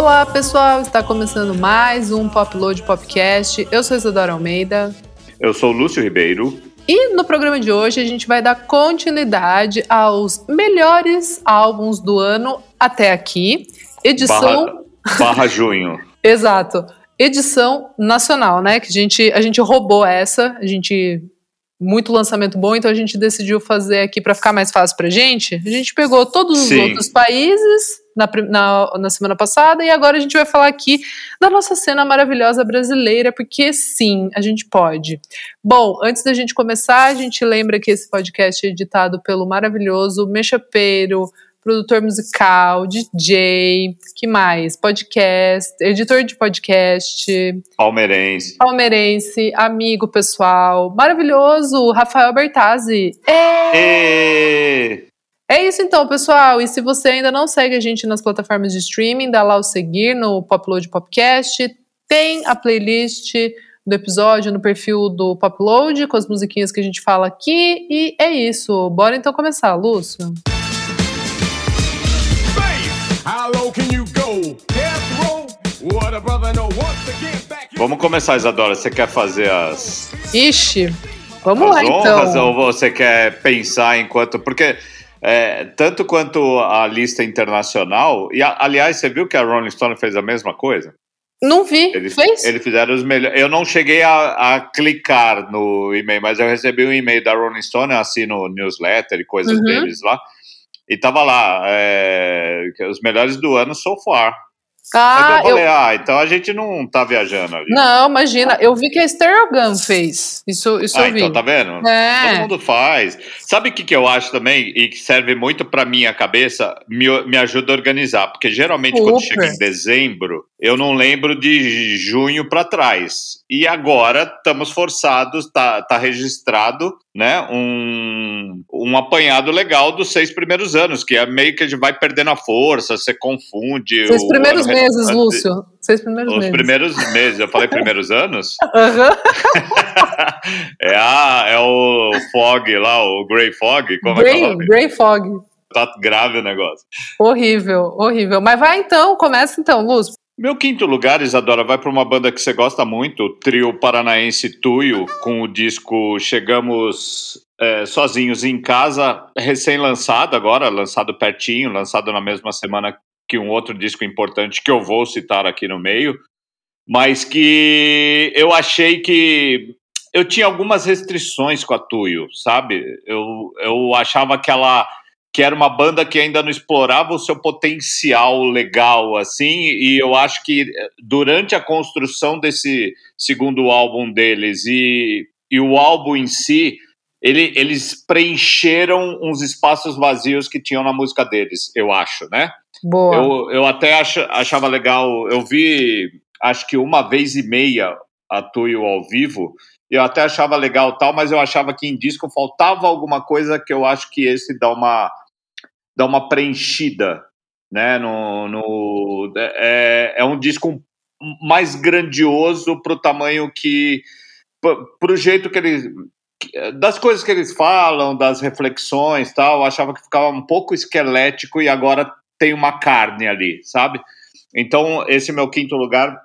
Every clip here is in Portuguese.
Olá, pessoal! Está começando mais um Popload Popcast. Eu sou Isadora Almeida. Eu sou Lúcio Ribeiro. E no programa de hoje a gente vai dar continuidade aos melhores álbuns do ano até aqui. Edição. Barra, barra junho. Exato. Edição nacional, né? Que a gente, a gente roubou essa, a gente muito lançamento bom, então a gente decidiu fazer aqui para ficar mais fácil pra gente. A gente pegou todos os Sim. outros países na, na, na, semana passada e agora a gente vai falar aqui da nossa cena maravilhosa brasileira, porque sim, a gente pode. Bom, antes da gente começar, a gente lembra que esse podcast é editado pelo maravilhoso Mexapeiro, produtor musical, DJ, que mais? Podcast, editor de podcast. Palmeirense. Palmeirense, amigo pessoal, maravilhoso, Rafael Bertazzi. É! É isso então, pessoal. E se você ainda não segue a gente nas plataformas de streaming, dá lá o seguir no Popload Podcast. Tem a playlist do episódio no perfil do Popload com as musiquinhas que a gente fala aqui. E é isso. Bora então começar, Lúcio. Vamos começar, Isadora. Você quer fazer as. Ixi, vamos as lá honras, então. Ou você quer pensar enquanto. Porque. É, tanto quanto a lista internacional, e a, aliás, você viu que a Rolling Stone fez a mesma coisa? Não vi. Eles, Fez? Eles fizeram os melhores. Eu não cheguei a, a, clicar no e-mail, mas eu recebi um e-mail da Rolling Stone, eu assino newsletter e coisas uhum. deles lá. E tava lá, é, os melhores do ano so far. Ah, eu falei, eu... ah, então a gente não tá viajando ali. Não, imagina, eu vi que a Stereo fez. Isso, isso ah, eu vi. então tá vendo? É. Todo mundo faz. Sabe o que, que eu acho também, e que serve muito pra minha cabeça, me, me ajuda a organizar. Porque geralmente quando chega em dezembro, eu não lembro de junho para trás. E agora estamos forçados, tá, tá registrado, né, um, um apanhado legal dos seis primeiros anos, que é meio que a gente vai perdendo a força, você confunde. Seis primeiros meses, Lúcio. Seis primeiros Os meses. primeiros meses. Eu falei primeiros anos? Uhum. é, a, é o Fog lá, o Grey Fog? Como Grey, é que é o nome? Grey Fog. Tá grave o negócio. Horrível, horrível. Mas vai então, começa então, Lúcio. Meu quinto lugar, Isadora, vai para uma banda que você gosta muito, o trio paranaense Tuyo, com o disco Chegamos é, Sozinhos em Casa, recém-lançado agora, lançado pertinho, lançado na mesma semana que um outro disco importante que eu vou citar aqui no meio, mas que eu achei que eu tinha algumas restrições com a Tuyo, sabe? Eu, eu achava que ela que era uma banda que ainda não explorava o seu potencial legal, assim, e eu acho que durante a construção desse segundo álbum deles e, e o álbum em si, ele, eles preencheram uns espaços vazios que tinham na música deles, eu acho, né? Boa. Eu, eu até ach, achava legal, eu vi, acho que uma vez e meia a Tuyo ao vivo, eu até achava legal tal, mas eu achava que em disco faltava alguma coisa que eu acho que esse dá uma dá uma preenchida, né? No, no é, é um disco mais grandioso para o tamanho que para o jeito que eles das coisas que eles falam, das reflexões, tal, eu achava que ficava um pouco esquelético e agora tem uma carne ali, sabe? Então esse meu quinto lugar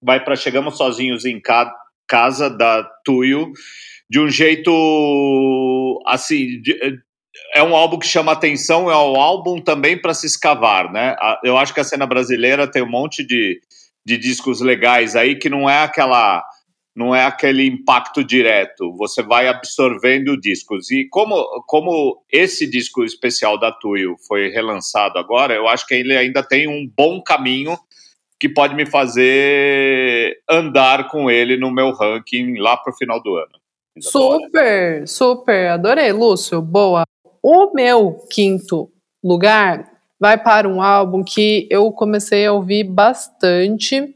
vai para chegamos sozinhos em ca casa da Tuyo de um jeito assim de, é um álbum que chama atenção, é um álbum também para se escavar, né? Eu acho que a cena brasileira tem um monte de, de discos legais aí que não é aquela não é aquele impacto direto, você vai absorvendo discos. E como, como esse disco especial da Tuyo foi relançado agora, eu acho que ele ainda tem um bom caminho que pode me fazer andar com ele no meu ranking lá para o final do ano. Super, super, adorei, Lúcio, boa. O meu quinto lugar vai para um álbum que eu comecei a ouvir bastante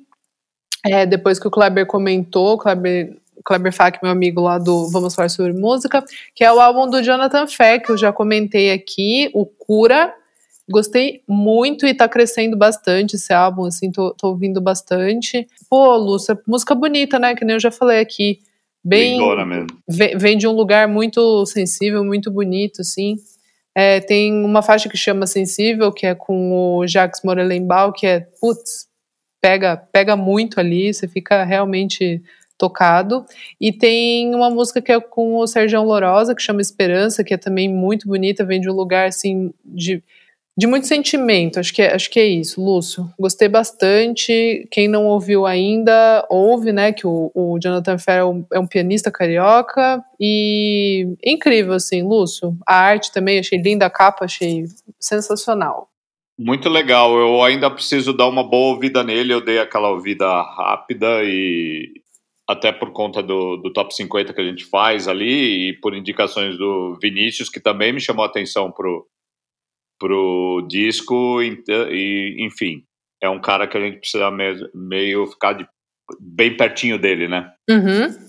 é, depois que o Kleber comentou, Kleber, Kleber Fak, meu amigo lá do Vamos Falar Sobre Música, que é o álbum do Jonathan Fett, que eu já comentei aqui, o Cura. Gostei muito e tá crescendo bastante esse álbum, assim, tô, tô ouvindo bastante. Pô, Lúcia, música bonita, né? Que nem eu já falei aqui bem mesmo. Vem, vem, de um lugar muito sensível, muito bonito, assim. É, tem uma faixa que chama Sensível, que é com o Jacques Morelenbaum, que é, putz, pega, pega muito ali, você fica realmente tocado. E tem uma música que é com o Sérgio Lorosa, que chama Esperança, que é também muito bonita, vem de um lugar assim de de muito sentimento, acho que é, acho que é isso, Lúcio. Gostei bastante. Quem não ouviu ainda, ouve, né? Que o, o Jonathan Ferro é um pianista carioca e incrível, assim, Lúcio. A arte também, achei linda a capa, achei sensacional. Muito legal. Eu ainda preciso dar uma boa ouvida nele. Eu dei aquela ouvida rápida e até por conta do, do top 50 que a gente faz ali e por indicações do Vinícius, que também me chamou a atenção pro pro disco e, enfim, é um cara que a gente precisa meio, meio ficar de, bem pertinho dele, né? Uhum.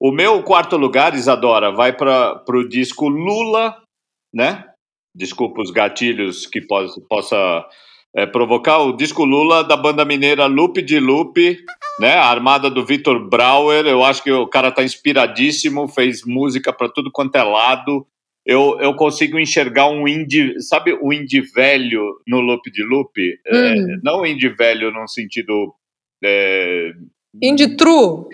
O meu quarto lugar, Isadora, vai para o disco Lula, né? Desculpa os gatilhos que possa, possa é, provocar. O disco Lula da banda mineira Lupe de Lupe, né? A armada do Vitor Brauer. Eu acho que o cara tá inspiradíssimo, fez música para tudo quanto é lado eu, eu consigo enxergar um indie, sabe o indie velho no loop de loop? É, hum. É, não indie velho no sentido. É, indie true?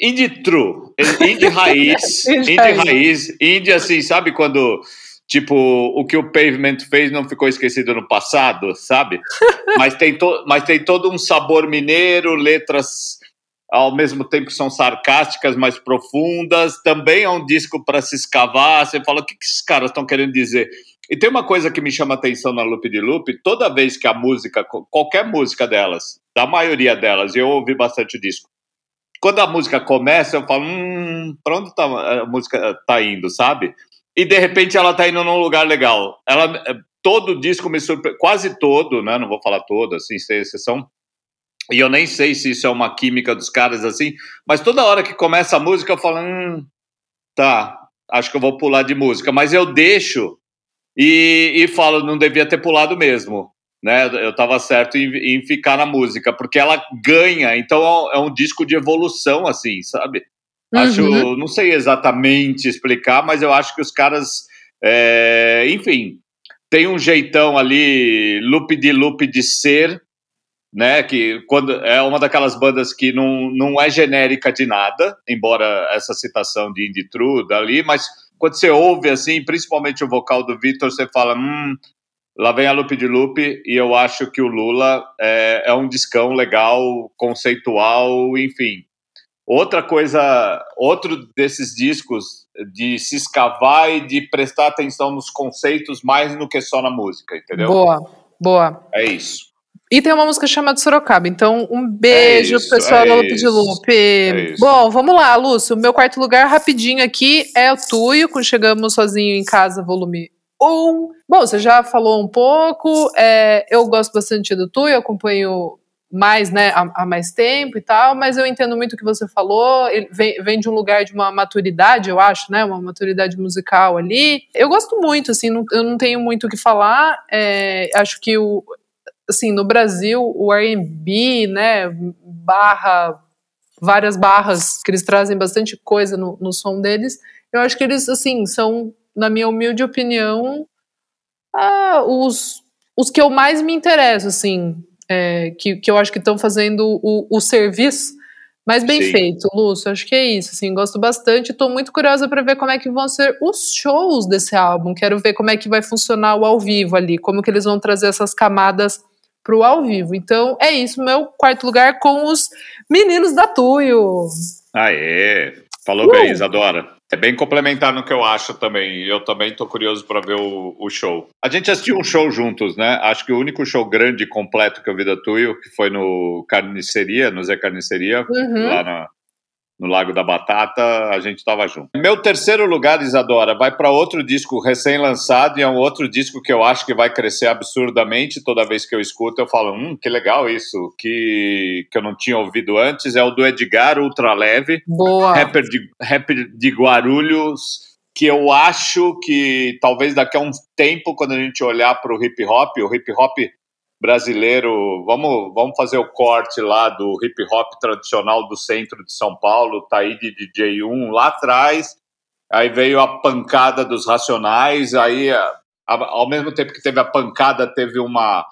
Indie true. Indie raiz. indie raiz. Indie assim, sabe quando. Tipo, o que o Pavement fez não ficou esquecido no passado, sabe? mas, tem to, mas tem todo um sabor mineiro, letras ao mesmo tempo são sarcásticas, mais profundas. Também é um disco para se escavar. Você fala, o que, que esses caras estão querendo dizer? E tem uma coisa que me chama atenção na Loop de Loop: toda vez que a música, qualquer música delas, da maioria delas, eu ouvi bastante disco. Quando a música começa, eu falo, hum, para onde tá, a música tá indo, sabe? E de repente ela tá indo num lugar legal. Ela, todo disco me surpreende, quase todo, né? Não vou falar todo, assim, sem exceção e eu nem sei se isso é uma química dos caras assim, mas toda hora que começa a música eu falo, hum, tá, acho que eu vou pular de música, mas eu deixo e, e falo, não devia ter pulado mesmo, né? Eu estava certo em, em, ficar na música, porque ela ganha, então é um disco de evolução, assim, sabe? Uhum. Acho, não sei exatamente explicar, mas eu acho que os caras, é, enfim, tem um jeitão ali, loop de loop de ser, né? Que quando é uma daquelas bandas que não, não é genérica de nada, embora essa citação de Indie True dali, mas quando você ouve assim, principalmente o vocal do Victor, você fala, hum, lá vem a Loop de Loop, e eu acho que o Lula é, é um discão legal, conceitual, enfim. Outra coisa, outro desses discos de se escavar e de prestar atenção nos conceitos mais do que só na música, entendeu? Boa, boa. É isso. E tem uma música chamada Sorocaba. Então, um beijo, é isso, pessoal é da Lupe de Lupe. É Bom, vamos lá, Lúcio. O meu quarto lugar, rapidinho aqui, é o Tuyo, com Chegamos Sozinho em Casa, volume 1. Bom, você já falou um pouco. É, eu gosto bastante do Tuyo, acompanho mais, né, há, há, mais tempo e tal, mas eu entendo muito o que você falou. Ele vem, vem, de um lugar de uma maturidade, eu acho, né, uma maturidade musical ali. Eu gosto muito, assim, não, eu não tenho muito o que falar. É, acho que o, assim, no Brasil, o R&B, né, barra, várias barras, que eles trazem bastante coisa no, no som deles, eu acho que eles, assim, são, na minha humilde opinião, ah, os, os que eu mais me interesso, assim, é, que, que eu acho que estão fazendo o, o serviço mais bem Sim. feito, Lúcio. Acho que é isso. Assim, gosto bastante. Estou muito curiosa para ver como é que vão ser os shows desse álbum. Quero ver como é que vai funcionar o ao vivo ali, como que eles vão trazer essas camadas para o ao vivo. Então é isso, meu quarto lugar com os meninos da Tuyo. Aê! Falou uh. bem, Isadora. É bem complementar no que eu acho também. Eu também tô curioso para ver o, o, show. A gente assistiu um show juntos, né? Acho que o único show grande e completo que eu vi da Tuyo, que foi no Carniceria, no Zé Carniceria, uhum. lá na, no Lago da Batata, a gente estava junto. Meu terceiro lugar, Isadora, vai para outro disco recém-lançado e é um outro disco que eu acho que vai crescer absurdamente. Toda vez que eu escuto, eu falo, hum, que legal isso, que, que eu não tinha ouvido antes. É o do Edgar Ultra Leve, Boa. Rapper de, rapper de Guarulhos, que eu acho que talvez daqui a um tempo, quando a gente olhar para o hip hop, o hip hop brasileiro, vamos, vamos fazer o corte lá do hip hop tradicional do centro de São Paulo, tá aí de DJ1 lá atrás, aí veio a pancada dos Racionais, aí ao mesmo tempo que teve a pancada, teve uma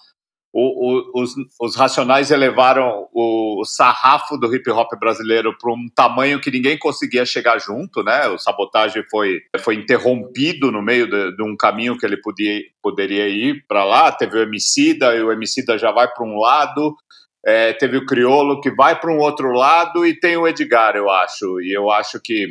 o, o, os, os, Racionais elevaram o, sarrafo do hip hop brasileiro para um tamanho que ninguém conseguia chegar junto, né? O sabotagem foi, foi interrompido no meio de, de um caminho que ele podia, poderia ir para lá. Teve o Emicida, e o Emicida já vai para um lado. É, teve o Criolo que vai para um outro lado e tem o Edgar, eu acho. E eu acho que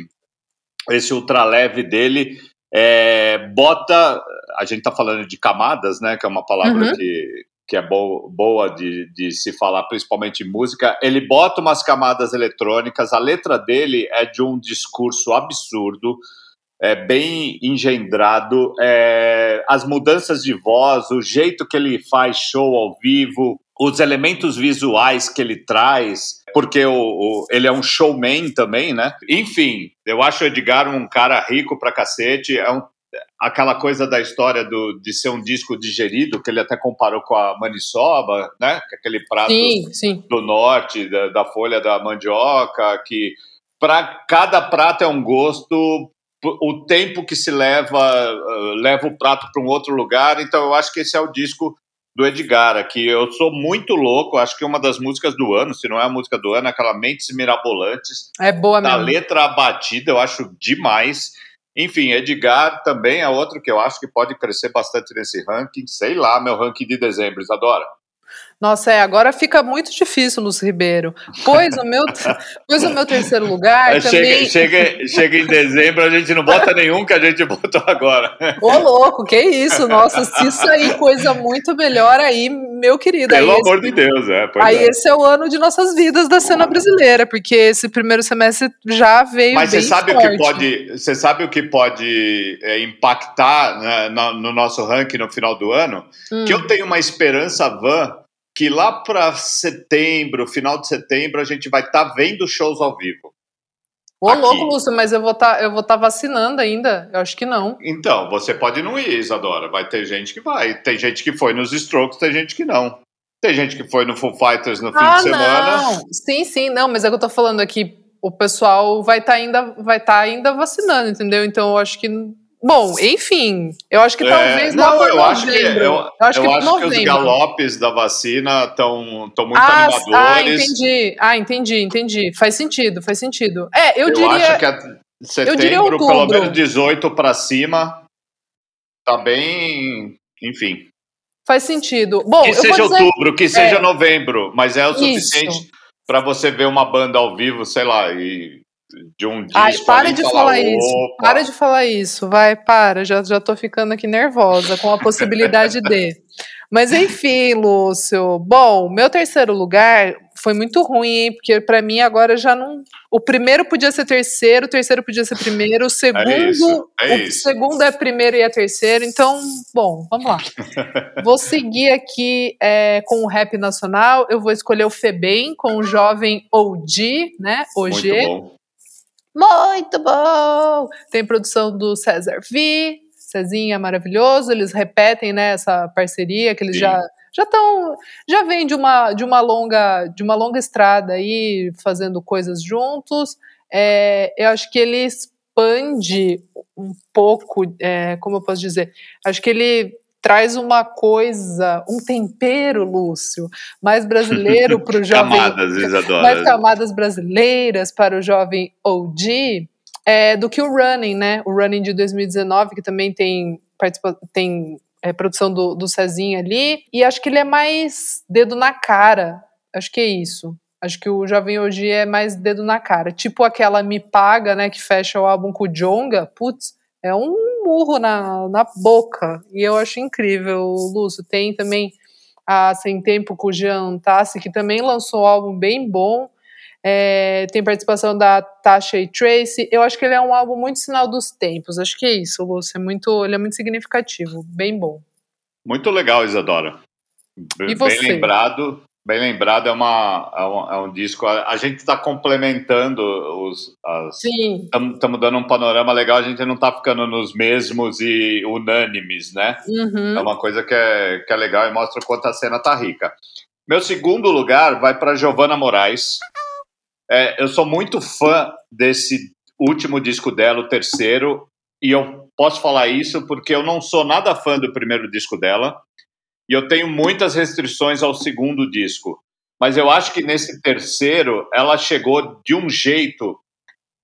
esse ultraleve dele é, bota. A gente está falando de camadas, né? Que é uma palavra uhum. que, que é bo boa de, de se falar, principalmente em música, ele bota umas camadas eletrônicas, a letra dele é de um discurso absurdo, é bem engendrado, é, as mudanças de voz, o jeito que ele faz show ao vivo, os elementos visuais que ele traz, porque o, o, ele é um showman também, né? Enfim, eu acho o Edgar um cara rico pra cacete, é um aquela coisa da história do, de ser um disco digerido, que ele até comparou com a maniçoba, né? É aquele prato sim, sim. do norte, da, da, folha da mandioca, que para cada prato é um gosto, o tempo que se leva, uh, leva o prato para um outro lugar, então eu acho que esse é o disco do Edgar aqui. Eu sou muito louco, acho que é uma das músicas do ano, se não é a música do ano, é aquela Mentes Mirabolantes. É boa mesmo. A letra abatida, eu acho demais. Enfim, Edgar também é outro que eu acho que pode crescer bastante nesse ranking. Sei lá, meu ranking de dezembro, Isadora. Nossa, é, agora fica muito difícil, Lúcio Ribeiro. Pois o meu, pois o meu terceiro lugar é, também... Chega, chega, chega em dezembro, a gente não bota nenhum que a gente botou agora. Ô, louco, que isso? Nossa, se sair coisa muito melhor aí, meu querido. Pelo amor esse, de Deus, é. aí é. esse é o ano de nossas vidas da cena brasileira, porque esse primeiro semestre já veio Mas você sabe forte. o que pode, você sabe o que pode é, impactar né, no, no, nosso ranking no final do ano? Hum. Que eu tenho uma esperança van que lá para setembro, final de setembro, a gente vai estar tá vendo shows ao vivo. Ô, Aqui. louco, Lúcio, mas eu vou tá, estar tá vacinando ainda? Eu acho que não. Então, você pode não ir, Isadora. Vai ter gente que vai. Tem gente que foi nos Strokes, tem gente que não. Tem gente que foi no Full Fighters no fim ah, de semana. Não. Sim, sim, não, mas é que eu tô falando aqui. O pessoal vai estar tá ainda, vai tá ainda vacinando, entendeu? Então eu acho que Bom, enfim, eu acho que é, talvez não, eu novembro. acho que eu, eu acho, que, eu acho que, os galopes da vacina estão muito ah, animadores. Ah, entendi. Ah, entendi, entendi. Faz sentido, faz sentido. É, eu, eu diria. acho que é setembro, pelo menos 18 para cima, tá bem, enfim. Faz sentido. Bom, que seja dizer... outubro, que seja é, novembro, mas é o suficiente para você ver uma banda ao vivo, sei lá, e de um disco. Ai, para de falar, isso. Para de falar isso. Vai, para. Já, já tô ficando aqui nervosa com a possibilidade de. Mas enfim, Lúcio. Bom, meu terceiro lugar foi muito ruim, hein? Porque para mim agora já não. O primeiro podia ser terceiro, o terceiro podia ser primeiro, o segundo. É isso, é o isso. segundo é primeiro e é terceiro. Então, bom, vamos lá. vou seguir aqui é, com o rap nacional. Eu vou escolher o Febem com o jovem OG, né? OG. Muito bom. Muito bom! Tem produção do César V, Cezinha maravilhoso, eles repetem né, essa parceria que eles Sim. já já estão já vem de uma de uma longa de uma longa estrada aí fazendo coisas juntos. É, eu acho que ele expande um pouco, é, como eu posso dizer, acho que ele traz uma coisa, um tempero, Lúcio, mais brasileiro para o jovem. camadas, Isadora. Mais camadas brasileiras para o jovem OG é, do que o Running, né? O Running de 2019, que também tem, tem é, produção do, do Cezinha ali. E acho que ele é mais dedo na cara. Acho que é isso. Acho que o Jovem Hoje é mais dedo na cara. Tipo aquela Me Paga, né? Que fecha o álbum com o Jonga. Putz, é um murro na, na boca. E eu acho incrível, Lúcio. Tem também a Sem Tempo com o Jean Tassi, que também lançou um álbum bem bom. É, tem participação da Tasha e Tracy. Eu acho que ele é um álbum muito sinal dos tempos. Acho que é isso, Lúcio. É muito, ele é muito significativo, bem bom. Muito legal, Isadora. E bem você? lembrado. Bem lembrado, é, uma, é, um, é um disco. A, a gente está complementando os. As, Sim. Estamos dando um panorama legal, a gente não está ficando nos mesmos e unânimes, né? Uhum. É uma coisa que é, que é legal e mostra o quanto a cena tá rica. Meu segundo lugar vai para Giovanna Moraes. É, eu sou muito fã desse último disco dela, o terceiro. e eu posso falar isso porque eu não sou nada fã do primeiro disco dela, e eu tenho muitas restrições ao segundo disco. Mas eu acho que nesse terceiro ela chegou de um jeito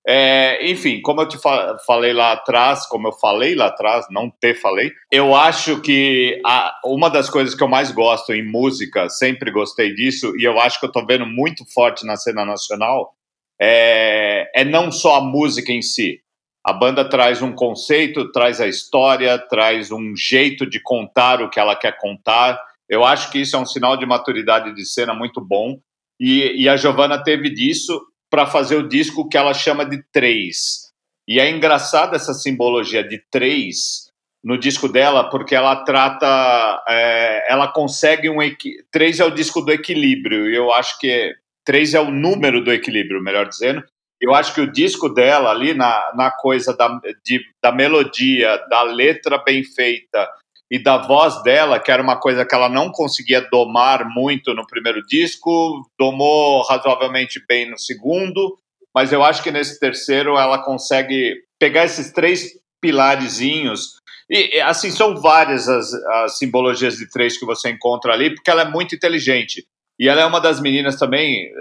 é, enfim, como eu te fa falei lá atrás, como eu falei lá atrás, não te falei, eu acho que a, uma das coisas que eu mais gosto em música, sempre gostei disso, e eu acho que eu estou vendo muito forte na cena nacional, é, é não só a música em si. A banda traz um conceito, traz a história, traz um jeito de contar o que ela quer contar. Eu acho que isso é um sinal de maturidade de cena muito bom. E, e a Giovanna teve disso para fazer o disco que ela chama de três. E é engraçada essa simbologia de três no disco dela, porque ela trata, é, ela consegue um três é o disco do equilíbrio. E eu acho que três é o número do equilíbrio, melhor dizendo. Eu acho que o disco dela ali na, na coisa da, de, da melodia, da letra bem feita e da voz dela, que era uma coisa que ela não conseguia domar muito no primeiro disco, domou razoavelmente bem no segundo, mas eu acho que nesse terceiro ela consegue pegar esses três pilarezinhos. E, assim, são várias as, as simbologias de três que você encontra ali, porque ela é muito inteligente. E ela é uma das meninas também eh,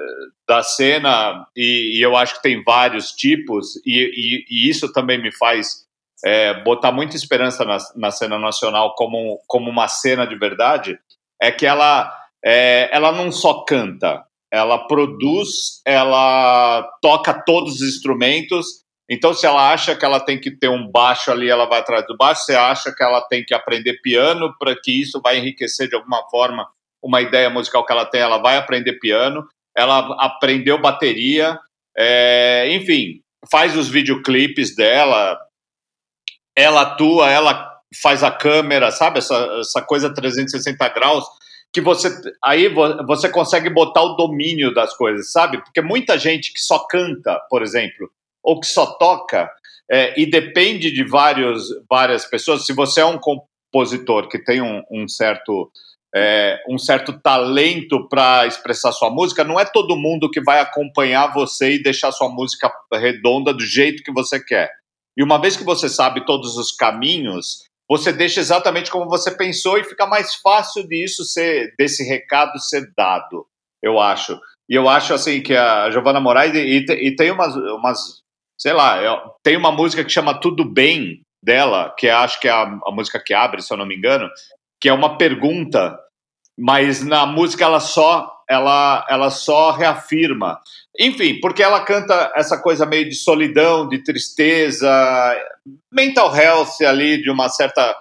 da cena, e, e eu acho que tem vários tipos, e, e, e isso também me faz é, botar muita esperança na, na, cena nacional como, como uma cena de verdade, é que ela, é, ela não só canta, ela produz, ela toca todos os instrumentos. Então, se ela acha que ela tem que ter um baixo ali, ela vai atrás do baixo. Se acha que ela tem que aprender piano para que isso vai enriquecer de alguma forma uma ideia musical que ela tem, ela vai aprender piano. Ela aprendeu bateria, é, enfim, faz os videoclipes dela, ela atua, ela faz a câmera, sabe? Essa, essa coisa 360 graus que você aí você consegue botar o domínio das coisas, sabe? Porque muita gente que só canta, por exemplo, ou que só toca é, e depende de vários, várias pessoas. Se você é um compositor que tem um, um certo é, um certo talento para expressar sua música, não é todo mundo que vai acompanhar você e deixar sua música redonda do jeito que você quer. E uma vez que você sabe todos os caminhos, você deixa exatamente como você pensou e fica mais fácil disso ser, desse recado ser dado, eu acho. E eu acho assim que a Giovanna Moraes e, e tem umas, umas, sei lá, é, tem uma música que chama Tudo Bem dela, que acho que é a, a música que abre, se eu não me engano, que é uma pergunta, mas na música ela só ela, ela só reafirma. Enfim, porque ela canta essa coisa meio de solidão, de tristeza, mental health ali, de uma certa.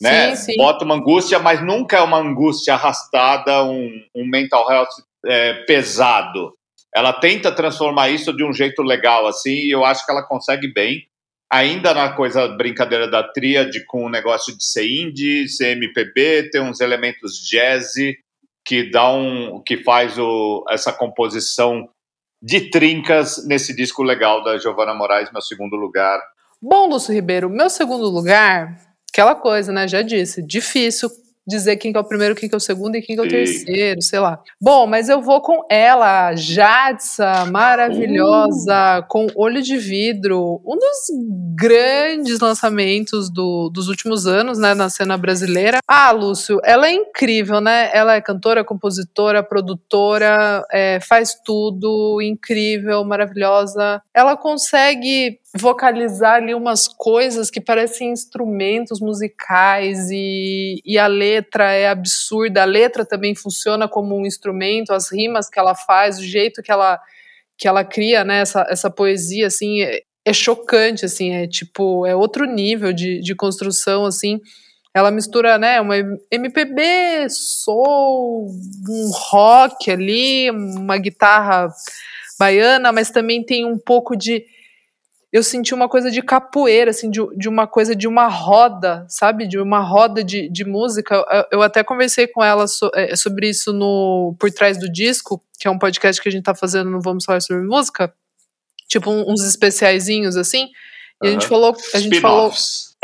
Né, sim, sim. Bota uma angústia, mas nunca é uma angústia arrastada, um, um mental health é, pesado. Ela tenta transformar isso de um jeito legal, assim, e eu acho que ela consegue bem. Ainda na coisa brincadeira da tríade, com o negócio de ser indie, ser MPB, ter uns elementos jazzy, que dá um que faz o, essa composição de trincas nesse disco legal da Giovanna Moraes, meu segundo lugar. Bom, Lúcio Ribeiro, meu segundo lugar, aquela coisa, né? Já disse, difícil dizer quem que é o primeiro, quem que é o segundo e quem que é o Sim. terceiro, sei lá. Bom, mas eu vou com ela, Jadsa, maravilhosa, uh. com Olho de Vidro, um dos grandes lançamentos do, dos últimos anos, né, na cena brasileira. Ah, Lúcio, ela é incrível, né? Ela é cantora, compositora, produtora, é, faz tudo, incrível, maravilhosa. Ela consegue vocalizar ali umas coisas que parecem instrumentos musicais e, e a letra é absurda. A letra também funciona como um instrumento, as rimas que ela faz, o jeito que ela que ela cria, né, essa, essa poesia, assim, é, é chocante, assim, é tipo, é outro nível de, de construção, assim, ela mistura, né, uma MPB, soul, um rock ali, uma guitarra baiana, mas também tem um pouco de eu senti uma coisa de capoeira, assim, de, de uma coisa de uma roda, sabe? De uma roda de, de música. Eu, eu até conversei com ela so, é, sobre isso no Por Trás do Disco, que é um podcast que a gente tá fazendo no Vamos Falar Sobre Música. Tipo, uns especiaizinhos, assim. E a gente falou. A gente falou.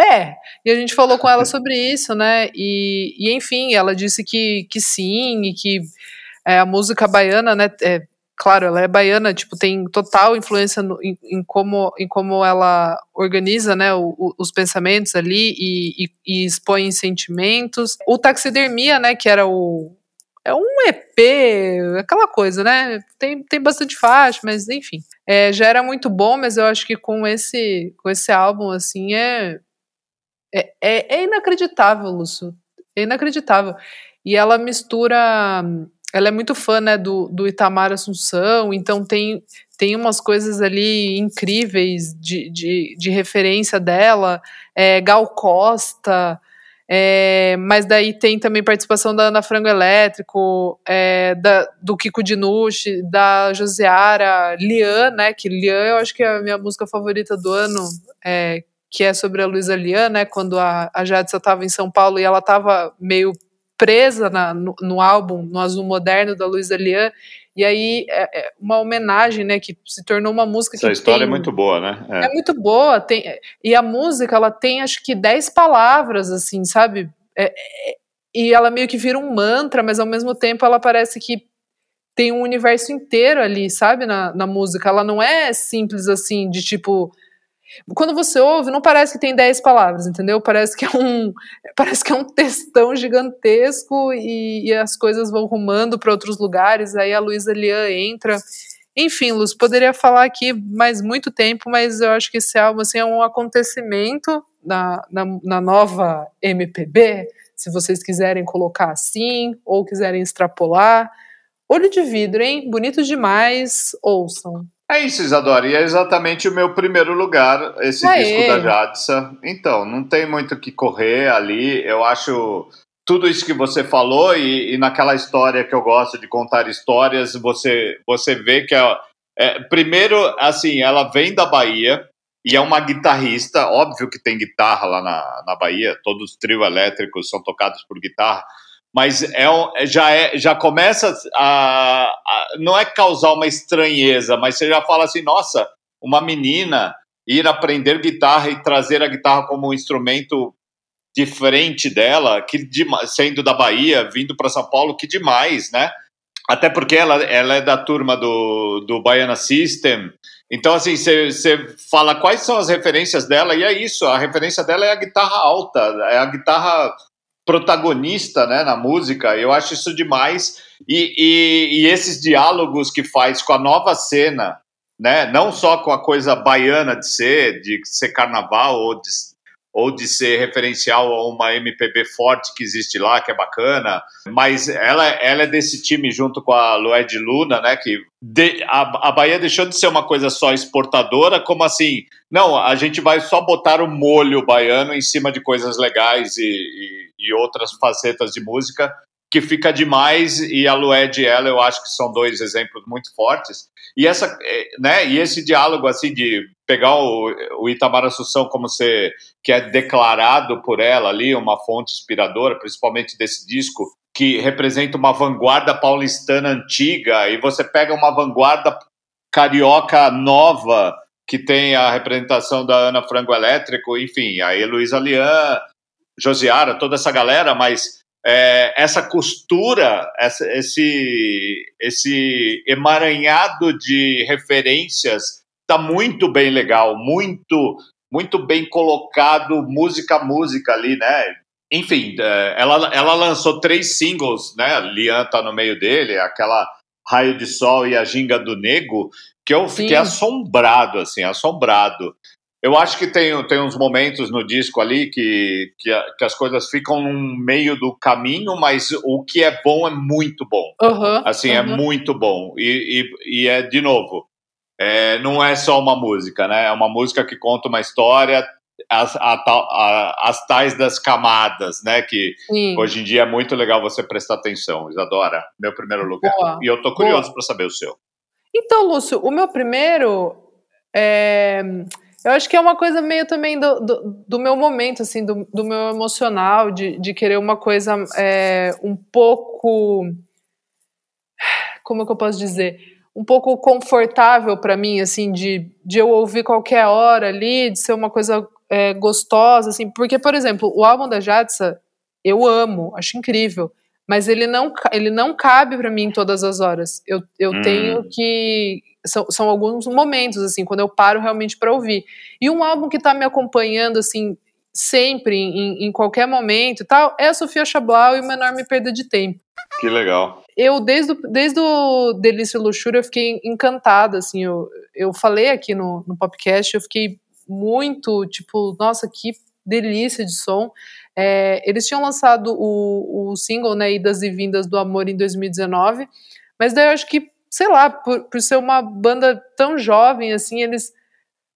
É, e a gente falou com ela sobre isso, né? E, e enfim, ela disse que, que sim, e que é, a música baiana, né? É, claro, ela é baiana, tipo, tem total influência no, em, em, como, em como ela organiza, né, o, o, os pensamentos ali e, e, e, expõe sentimentos. O Taxidermia, né, que era o... É um EP, aquela coisa, né? Tem, tem bastante faixa, mas enfim. É, já era muito bom, mas eu acho que com esse, com esse álbum, assim, é, é, é, é inacreditável, Lúcio. É inacreditável. E ela mistura ela é muito fã né, do, do Itamar Assunção, então tem, tem umas coisas ali incríveis de, de, de referência dela, é, Gal Costa, é, mas daí tem também participação da Ana Frango Elétrico, é, da, do Kiko Dinucci, da Josiara, Lian, né, que Lian eu acho que é a minha música favorita do ano, é, que é sobre a Luísa Lian, né, quando a, a Jadson estava em São Paulo e ela estava meio presa na, no, no, álbum, no Azul Moderno, da Luísa Lian, e aí é, é, uma homenagem, né, que se tornou uma música Essa história tem, é muito boa, né? É. é. muito boa, tem, e a música, ela tem acho que 10 palavras, assim, sabe? É, é, e ela meio que vira um mantra, mas ao mesmo tempo ela parece que tem um universo inteiro ali, sabe, na, na música. Ela não é simples assim, de tipo, quando você ouve, não parece que tem 10 palavras, entendeu? Parece que é um, parece que é um textão gigantesco e, e as coisas vão rumando para outros lugares. Aí a Luísa Lian entra. Enfim, Luz, poderia falar aqui mais muito tempo, mas eu acho que esse álbum assim, é um acontecimento na, na, na nova MPB, se vocês quiserem colocar assim, ou quiserem extrapolar. Olho de vidro, hein? Bonito demais, ouçam. É isso, Isadora, e é exatamente o meu primeiro lugar, esse Aê. disco da Jadsa. Então, não tem muito o que correr ali. Eu acho tudo isso que você falou, e, e, naquela história que eu gosto de contar histórias, você, você vê que é, é, primeiro, assim, ela vem da Bahia e é uma guitarrista, óbvio que tem guitarra lá na, na Bahia, todos os trio elétricos são tocados por guitarra, mas é, é, já, é, já começa a, a, Não é causar uma estranheza, mas você já fala assim: nossa, uma menina ir aprender guitarra e trazer a guitarra como um instrumento diferente dela, que sendo da Bahia, vindo para São Paulo, que demais, né? Até porque ela, ela é da turma do, do Baiana System. Então, assim, você fala quais são as referências dela, e é isso: a referência dela é a guitarra alta, é a guitarra protagonista né, na música. Eu acho isso demais. E, e, e, esses diálogos que faz com a nova cena, né, não só com a coisa baiana de ser, de ser carnaval ou de, ou de ser referencial a uma MPB forte que existe lá, que é bacana, mas ela, ela é desse time junto com a Lued Luna, né, que de, a, a Bahia deixou de ser uma coisa só exportadora, como assim, não, a gente vai só botar o molho baiano em cima de coisas legais e, e, e outras facetas de música, que fica demais e a Lued e ela eu acho que são dois exemplos muito fortes. E essa é, né e esse diálogo assim de pegar o, o Itamar Assunção como ser que é declarado por ela ali uma fonte inspiradora principalmente desse disco que representa uma vanguarda paulistana antiga e você pega uma vanguarda carioca nova que tem a representação da Ana Frango Elétrico enfim a Heloísa Lian Josiara toda essa galera mas é, essa costura, essa, esse, esse emaranhado de referências está muito bem legal, muito muito bem colocado, música a música ali, né? Enfim, é, ela, ela lançou três singles, né? Lian tá no meio dele, aquela Raio de Sol e a Ginga do Nego, que eu fiquei Sim. assombrado, assim, assombrado. Eu acho que tem, tem uns momentos no disco ali que, que, que, as coisas ficam no meio do caminho, mas o que é bom é muito bom. Uhum, assim, uhum. é muito bom. E, e, e é, de novo, é, não é só uma música, né? É uma música que conta uma história, as, a, a, as tais das camadas, né? Que Sim. hoje em dia é muito legal você prestar atenção. Isadora, meu primeiro lugar. Boa, e eu tô curioso para saber o seu. Então, Lúcio, o meu primeiro é eu acho que é uma coisa meio também do, do, do meu momento, assim, do, do, meu emocional, de, de querer uma coisa é, um pouco. Como é que eu posso dizer? Um pouco confortável para mim, assim, de, de eu ouvir qualquer hora ali, de ser uma coisa é, gostosa, assim. Porque, por exemplo, o álbum da Jadsa, eu amo, acho incrível. mas ele não, ele não cabe para mim todas as horas. Eu, eu hum. tenho que são, são alguns momentos assim, quando eu paro realmente para ouvir. E um álbum que está me acompanhando assim sempre em, em, qualquer momento e tal é a Sofia Chablau e uma enorme perda de tempo. Que legal. Eu, desde, o, desde o Delícia e Luxúria, eu fiquei encantada, assim, eu, eu falei aqui no, no podcast, eu fiquei muito, tipo, nossa, que delícia de som. É, eles tinham lançado o, o single, né, Idas e Vindas do Amor em 2019, mas daí eu acho que, sei lá, por, por ser uma banda tão jovem, assim, eles,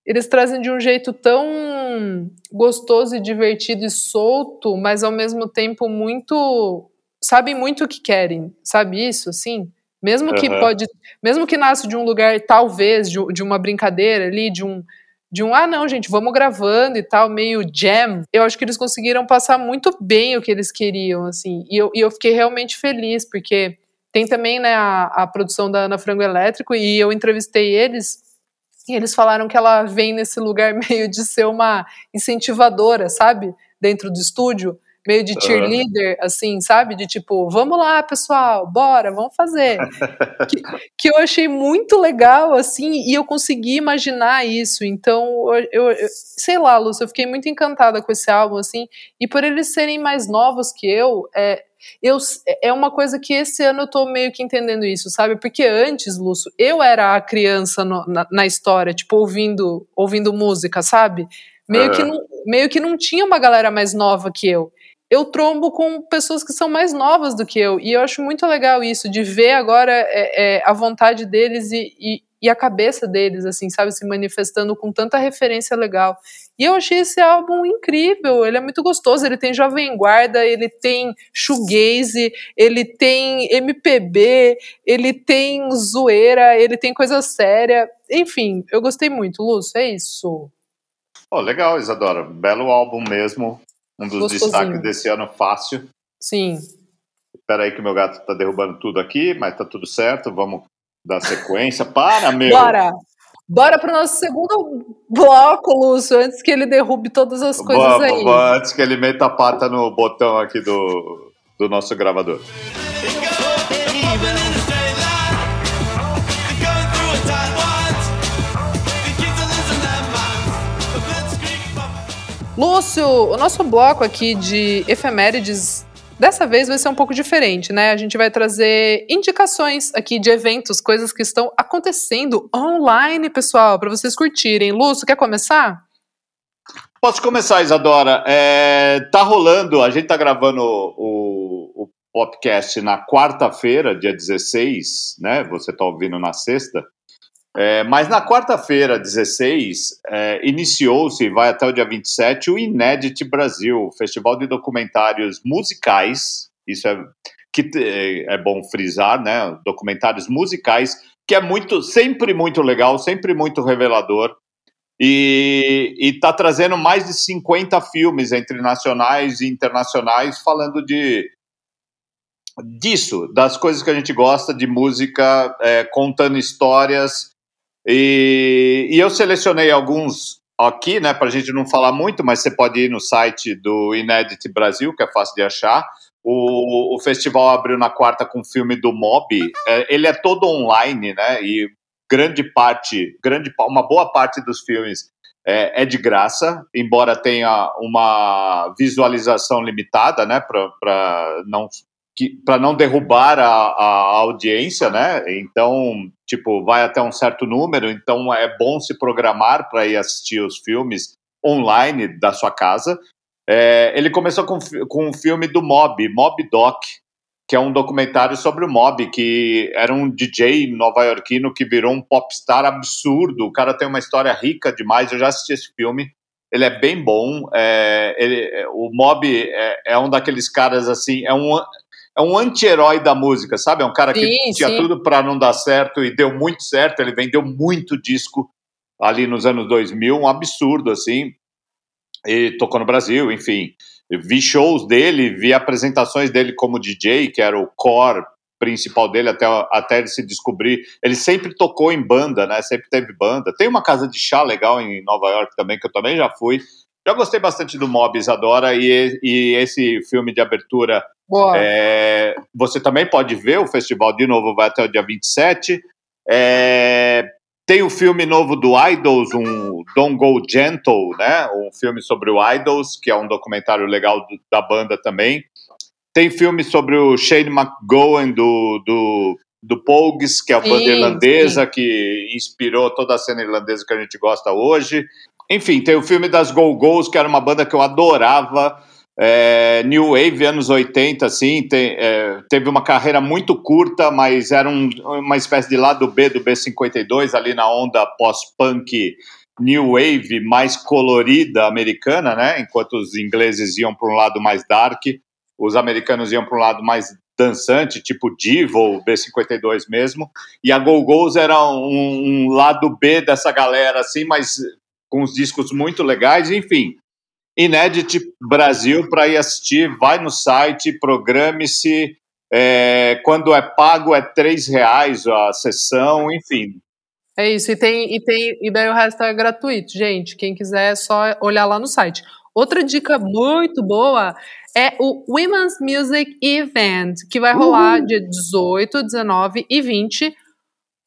eles trazem de um jeito tão gostoso e divertido e solto, mas ao mesmo tempo muito, sabem muito o que querem, sabe isso, assim? Mesmo que uhum. pode, mesmo que nasce de um lugar, talvez, de, de uma brincadeira ali, de um de um, ah, não, gente, vamos gravando e tal, meio jam. Eu acho que eles conseguiram passar muito bem o que eles queriam, assim. E eu, e eu fiquei realmente feliz, porque tem também, né, a, a produção da Ana Frango Elétrico, e eu entrevistei eles, e eles falaram que ela vem nesse lugar meio de ser uma incentivadora, sabe? Dentro do estúdio meio de cheerleader, assim, sabe? De tipo, vamos lá, pessoal, bora, vamos fazer. que, que, eu achei muito legal, assim, e eu consegui imaginar isso. Então, eu, eu, sei lá, Lúcia, eu fiquei muito encantada com esse álbum, assim, e por eles serem mais novos que eu, é, eu, é uma coisa que esse ano eu tô meio que entendendo isso, sabe? Porque antes, Lúcio, eu era a criança no, na, na, história, tipo, ouvindo, ouvindo música, sabe? Meio, que não, meio que não tinha uma galera mais nova que eu eu trombo com pessoas que são mais novas do que eu. E eu acho muito legal isso, de ver agora é, é, a vontade deles e, e, e, a cabeça deles, assim, sabe, se manifestando com tanta referência legal. E eu achei esse álbum incrível, ele é muito gostoso, ele tem Jovem Guarda, ele tem shoegaze, ele tem MPB, ele tem zoeira, ele tem coisa séria. Enfim, eu gostei muito, Lúcio, é isso. Oh, legal, Isadora. Belo álbum mesmo. Um dos Gostosinho. destaques desse ano fácil. Sim. Espera aí que meu gato tá derrubando tudo aqui, mas tá tudo certo. Vamos dar sequência. Para, meu! Bora! Bora pro nosso segundo bloco, Lúcio, antes que ele derrube todas as coisas vamos, aí. Vamos, antes que ele meta a pata no botão aqui do, do nosso gravador. Lúcio, o nosso bloco aqui de efemérides dessa vez vai ser um pouco diferente, né? A gente vai trazer indicações aqui de eventos, coisas que estão acontecendo online, pessoal, para vocês curtirem. Lúcio, quer começar? Posso começar, Isadora. É, tá rolando, a gente tá gravando o, o podcast na quarta-feira, dia 16, né? Você tá ouvindo na sexta. É, mas na quarta-feira, 16, é, iniciou-se, vai até o dia 27, o Inédit Brasil, Festival de Documentários Musicais. Isso é que é, é bom frisar, né? Documentários musicais, que é muito, sempre muito legal, sempre muito revelador. E está trazendo mais de 50 filmes entre nacionais e internacionais falando de disso, das coisas que a gente gosta de música, é, contando histórias e, e eu selecionei alguns aqui, né, para a gente não falar muito, mas você pode ir no site do Inédit Brasil, que é fácil de achar. O, o festival abriu na quarta com o filme do Mob. É, ele é todo online, né? E grande parte, grande, uma boa parte dos filmes é, é de graça, embora tenha uma visualização limitada, né? Para não para não derrubar a, a, audiência, né? Então, tipo, vai até um certo número, então é bom se programar para ir assistir os filmes online da sua casa. É, ele começou com, com um filme do Mob, Mob Doc, que é um documentário sobre o Mob, que era um DJ nova-iorquino que virou um popstar absurdo. O cara tem uma história rica demais. Eu já assisti esse filme. Ele é bem bom. É, ele, o Mob é, é um daqueles caras assim. É um, é um anti-herói da música, sabe? É um cara que sim, tinha sim. tudo para não dar certo e deu muito certo. Ele vendeu muito disco ali nos anos 2000, um absurdo, assim. E tocou no Brasil, enfim. Vi shows dele, vi apresentações dele como DJ, que era o core principal dele até, até ele se descobrir. Ele sempre tocou em banda, né? Sempre teve banda. Tem uma casa de chá legal em Nova York também, que eu também já fui. Já gostei bastante do Mob Isadora e, e esse filme de abertura É, você também pode ver, o festival de novo vai até o dia 27. É, tem o filme novo do Idols, um Don't Go Gentle, né? Um filme sobre o Idols, que é um documentário legal do, da banda também. Tem filme sobre o Shane McGowan do, do, do Pogues, que é a sim, banda irlandesa sim. que inspirou toda a cena irlandesa que a gente gosta hoje. Enfim, tem o filme das Go Go's, que era uma banda que eu adorava. É, New Wave, anos 80, assim, é, teve uma carreira muito curta, mas era um, uma espécie de lado B do B52, ali na onda pós-punk New Wave mais colorida americana, né? Enquanto os ingleses iam para um lado mais dark, os americanos iam para um lado mais dançante, tipo Divo ou B52 mesmo, e a Go Go's era um, um lado B dessa galera, assim, mas com os discos muito legais, enfim. Inédit Brasil para ir assistir, vai no site, programe-se. É, quando é pago é três reais a sessão, enfim. É isso, e tem, e tem, e daí o resto é gratuito, gente. Quem quiser é só olhar lá no site. Outra dica muito boa é o Women's Music Event, que vai rolar dia 18, 19 e 20.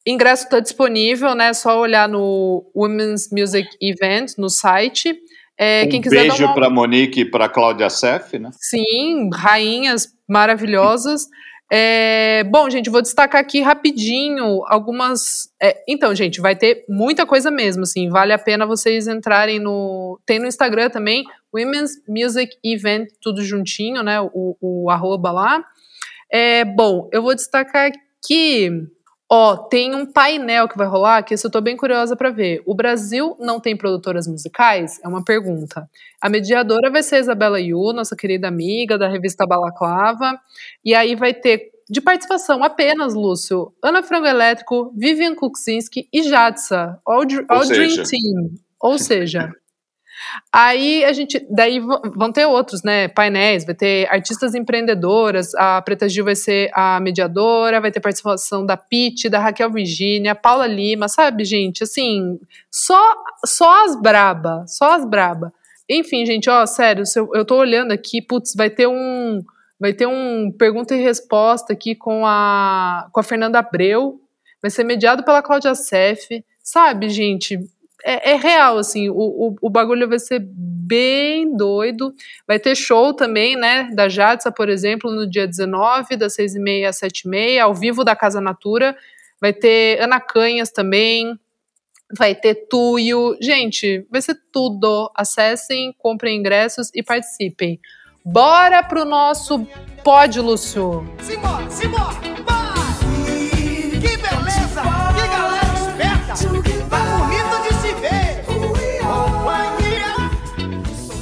Ingresso está disponível, né? É só olhar no Women's Music Event no site. É, um quem quiser beijo uma... para Monique e para Cláudia Sef, né? Sim, rainhas maravilhosas. É, bom, gente, vou destacar aqui rapidinho algumas. É, então, gente, vai ter muita coisa mesmo, assim. Vale a pena vocês entrarem no. Tem no Instagram também, Women's Music Event, tudo juntinho, né? O, o arroba lá. É, bom, eu vou destacar aqui Ó, tem um painel que vai rolar que eu tô bem curiosa para ver. O Brasil não tem produtoras musicais? É uma pergunta. A mediadora vai ser a Isabela Yu, nossa querida amiga da revista Balaclava. E aí vai ter de participação apenas, Lúcio, Ana Frango Elétrico, Vivian Kuczynski e Jadsa, all, all Dream Team. Ou seja, Aí a gente, daí vão ter outros, né, painéis, vai ter artistas empreendedoras, a Preta Gil vai ser a mediadora, vai ter participação da Pete, da Raquel Virginia, Paula Lima, sabe, gente, assim, só só as braba, só as braba. Enfim, gente, ó, sério, eu, eu tô olhando aqui, putz, vai ter um vai ter um pergunta e resposta aqui com a com a Fernanda Abreu, vai ser mediado pela Cláudia Sef, sabe, gente, é, é, real, assim, o, o, o, bagulho vai ser bem doido. Vai ter show também, né, da Jadsa, por exemplo, no dia 19, das 6h30 às 7h30, ao vivo da Casa Natura. Vai ter Ana Canhas também, vai ter Tuyo. Gente, vai ser tudo. Acessem, comprem ingressos e participem. Bora pro nosso pódio, Lúcio! Simbora, simbora!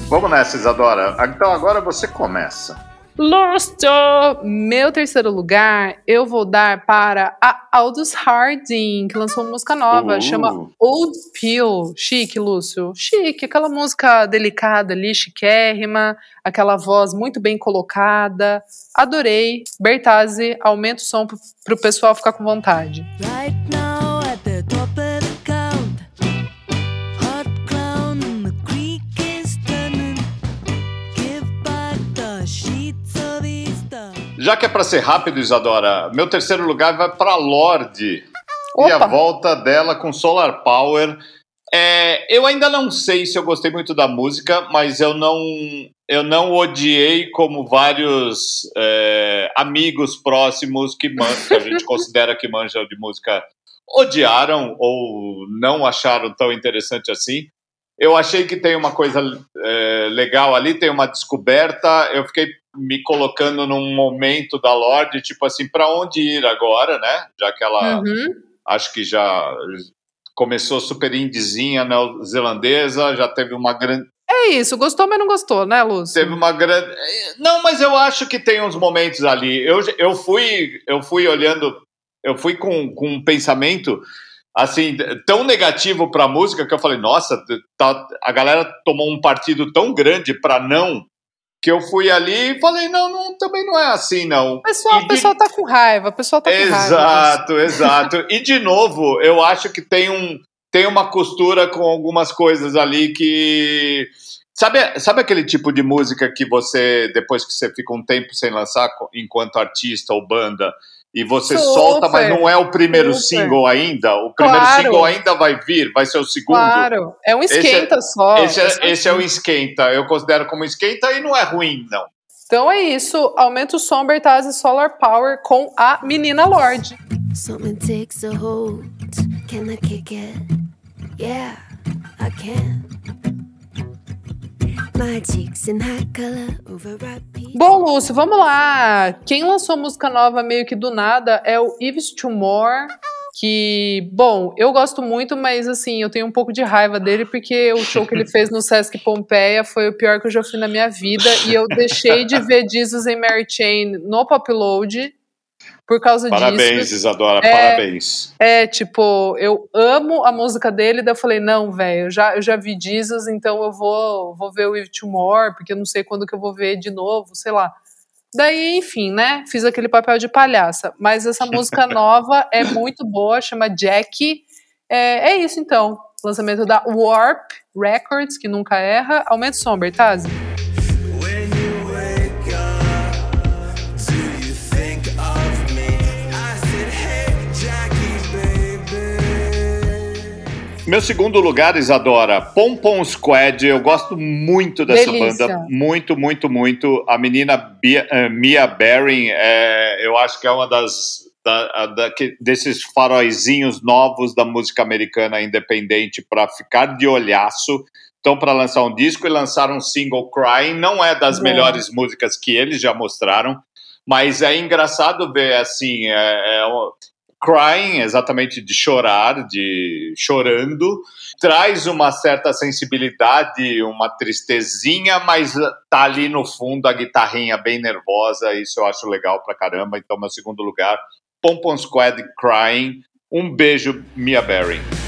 Vamos nessa, Isadora. Então agora você começa. Lúcio! Meu terceiro lugar eu vou dar para a Aldous Harding, que lançou uma música nova, uh. chama Old Pill. Chique, Lúcio. Chique, aquela música delicada ali, chiquérrima, aquela voz muito bem colocada. Adorei. Bertazzi, aumenta o som para o pessoal ficar com vontade. Right now Já que é para ser rápido, Isadora, meu terceiro lugar vai para Lorde e a volta dela com Solar Power. É, eu ainda não sei se eu gostei muito da música, mas eu não eu não odiei como vários é, amigos próximos que, que a gente considera que manjam de música odiaram ou não acharam tão interessante assim. Eu achei que tem uma coisa é, legal ali, tem uma descoberta. Eu fiquei me colocando num momento da Lorde, tipo assim, para onde ir agora, né? Já que ela uhum. acho que já começou super indizinha neozelandesa, já teve uma grande. É isso, gostou, mas não gostou, né, Lúcio? Teve uma grande. Não, mas eu acho que tem uns momentos ali. Eu, eu fui eu fui olhando, eu fui com, com um pensamento assim tão negativo para a música que eu falei, nossa, tá, a galera tomou um partido tão grande para não que eu fui ali e falei, não, não, também não é assim, não. Pessoal, o pessoal tá com raiva, o pessoal tá com exato, raiva. Exato, exato. e de novo, eu acho que tem um tem uma costura com algumas coisas ali que Sabe, sabe aquele tipo de música que você, depois que você fica um tempo sem lançar enquanto artista ou banda, e você Super. solta, mas não é o primeiro Super. single ainda? O primeiro claro. single ainda vai vir, vai ser o segundo? Claro, é um esquenta esse é, só. Esse, é, esse é o esquenta, eu considero como esquenta e não é ruim, não. Então é isso, aumenta o som Bertazzi Solar Power com a menina Lorde. Something takes a hold, can I kick it? Yeah, I can. Bom, Lúcio, vamos lá. Quem lançou música nova meio que do nada é o Yves Tumor, que, bom, eu gosto muito, mas assim, eu tenho um pouco de raiva dele porque o show que ele fez no Sesc Pompeia foi o pior que eu já fui na minha vida e eu deixei de ver Jesus em Mary Chain no Popload por causa parabéns, disso. Parabéns, Isadora, é, parabéns. É, tipo, eu amo a música dele, daí eu falei, não, velho, eu já, eu já vi Jesus, então eu vou, vou ver o If More, porque eu não sei quando que eu vou ver de novo, sei lá. Daí, enfim, né, fiz aquele papel de palhaça. Mas essa música nova é muito boa, chama Jack. É, é isso, então. Lançamento da Warp Records, que nunca erra. Aumenta o som, Bertazzi. Meu segundo lugar, Isadora, Pompom Squad. Eu gosto muito dessa Delícia. banda. Muito, muito, muito. A menina Bia, uh, Mia Baring, é, eu acho que é uma das. Da, da, desses faróizinhos novos da música americana independente para ficar de olhaço. Estão para lançar um disco e lançaram um single Crying. Não é das melhores músicas que eles já mostraram, mas é engraçado ver assim. É, é, crying, exatamente de chorar, de chorando, traz uma certa sensibilidade, uma tristezinha, mas tá ali no fundo a guitarrinha bem nervosa, isso eu acho legal pra caramba. Então, meu segundo lugar, Pompom Squad Crying. Um beijo, Mia Berry.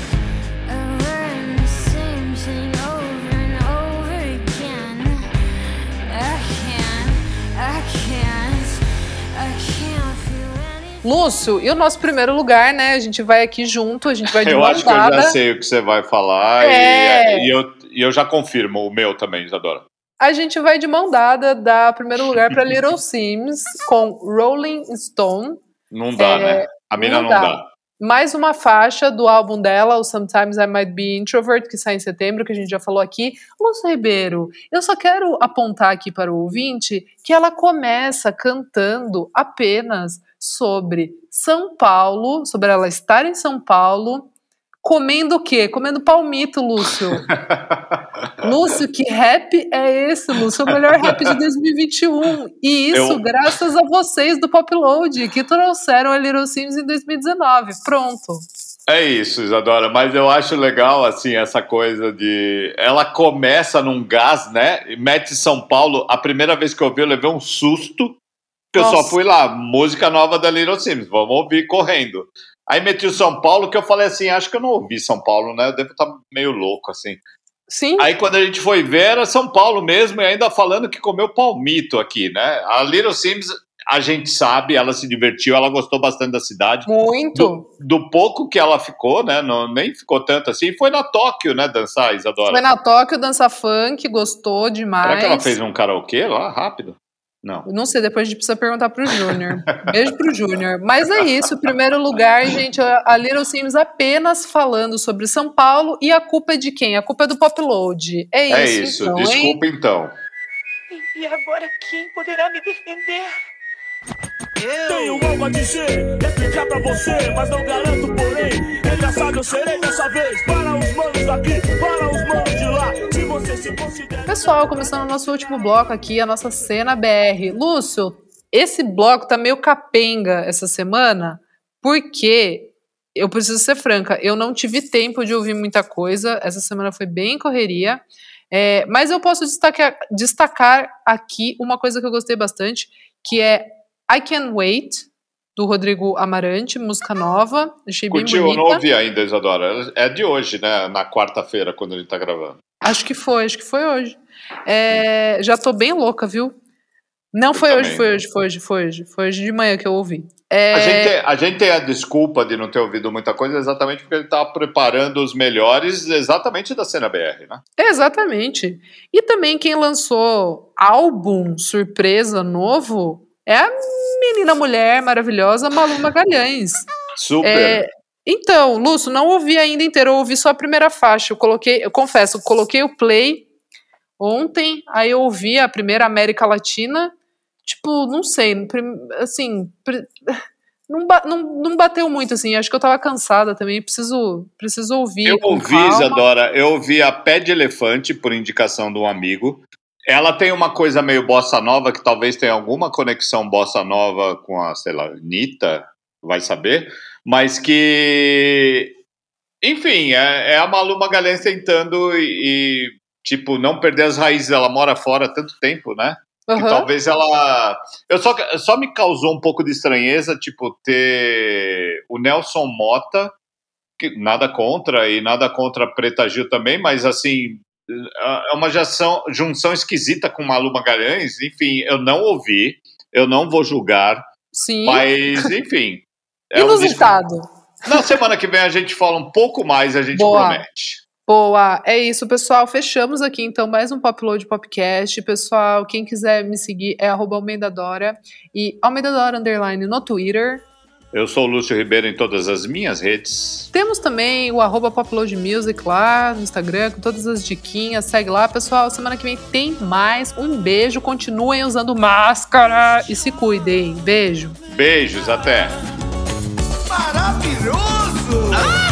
Lúcio, e o nosso primeiro lugar, né? A gente vai aqui junto, a gente vai de Eu acho que eu já sei o que você vai falar é... e, e, eu, e eu já confirmo o meu também, Isadora. A gente vai de mão dada dar primeiro lugar para Little Sims com Rolling Stone. Não dá, é, né? A mina não, não dá. dá. Mais uma faixa do álbum dela, o Sometimes I Might Be Introvert, que sai em setembro, que a gente já falou aqui. Lúcio Ribeiro, eu só quero apontar aqui para o ouvinte que ela começa cantando apenas sobre São Paulo, sobre ela estar em São Paulo, comendo o quê? Comendo palmito, Lúcio. Lúcio, que rap é esse, Lúcio? É o melhor rap de 2021. E isso Eu... graças a vocês do Popload, que trouxeram a Little Sims em 2019. Pronto. É isso, Isadora, mas eu acho legal, assim, essa coisa de. Ela começa num gás, né? E mete São Paulo. A primeira vez que eu vi, eu levei um susto. Que eu só fui lá, música nova da Little Sims, vamos ouvir correndo. Aí meti o São Paulo, que eu falei assim, acho que eu não ouvi São Paulo, né? Eu devo estar meio louco, assim. Sim. Aí quando a gente foi ver, era São Paulo mesmo, e ainda falando que comeu palmito aqui, né? A Little Sims, a gente sabe, ela se divertiu, ela gostou bastante da cidade. Muito. Do, do pouco que ela ficou, né? Não, nem ficou tanto assim. Foi na Tóquio, né, dançar, Isadora? Foi na Tóquio dançar funk, gostou demais. Será que ela fez um karaokê lá, rápido? Não. Não sei, depois a gente precisa perguntar pro Júnior. Beijo pro Júnior. Mas é isso, primeiro lugar, gente, a Little Sims apenas falando sobre São Paulo e a culpa é de quem? A culpa é do Popload. É, é isso, isso. Então, Desculpa hein? então. E agora quem poderá me defender? Eu. Tenho algo a dizer, explicar pra você, mas não garanto, porém. Engraçado eu serei dessa vez. Para os manos daqui, para os manos Pessoal, começando o nosso último bloco aqui, a nossa cena BR. Lúcio, esse bloco tá meio capenga essa semana, porque eu preciso ser franca, eu não tive tempo de ouvir muita coisa. Essa semana foi bem correria. É, mas eu posso destacar, destacar aqui uma coisa que eu gostei bastante, que é I Can Wait, do Rodrigo Amarante, música nova. Achei Curtiu, bem bonita. eu não ouvi ainda, Isadora. É de hoje, né? Na quarta-feira, quando a gente tá gravando. Acho que foi, acho que foi hoje. É, já tô bem louca, viu? Não foi hoje, foi hoje, foi hoje, foi hoje. Foi hoje de manhã que eu ouvi. É... A, gente, a gente tem a desculpa de não ter ouvido muita coisa exatamente porque ele estava preparando os melhores exatamente da cena BR, né? Exatamente. E também quem lançou álbum surpresa novo é a menina mulher maravilhosa Malu Magalhães. Super. É, então, Lúcio, não ouvi ainda inteiro, eu ouvi só a primeira faixa. Eu coloquei, eu confesso, eu coloquei o play ontem, aí eu ouvi a primeira América Latina tipo, não sei, assim, não, não, não bateu muito, assim, acho que eu tava cansada também, preciso, preciso ouvir. Eu ouvi, calma. Isadora, eu ouvi a Pé de Elefante, por indicação de um amigo, ela tem uma coisa meio bossa nova, que talvez tenha alguma conexão bossa nova com a, sei lá, Anitta, vai saber, mas que, enfim, é, é a Malu Magalhães tentando e, e, tipo, não perder as raízes, ela mora fora há tanto tempo, né? Uhum. talvez ela. Eu só, só me causou um pouco de estranheza, tipo, ter o Nelson Mota, que nada contra, e nada contra a Preta Gil também, mas assim. É uma junção, junção esquisita com Malu Magalhães. Enfim, eu não ouvi, eu não vou julgar. Sim. Mas, enfim. É Inusitado. Um Na semana que vem a gente fala um pouco mais, a gente Boa. promete. Boa, é isso, pessoal. Fechamos aqui então mais um Popload Popcast. Pessoal, quem quiser me seguir é Almendadora e Almendadora Underline no Twitter. Eu sou o Lúcio Ribeiro em todas as minhas redes. Temos também o arroba Music lá no Instagram, com todas as diquinhas. Segue lá, pessoal. Semana que vem tem mais. Um beijo. Continuem usando máscara e se cuidem. Beijo. Beijos, até. Maravilhoso! Ah!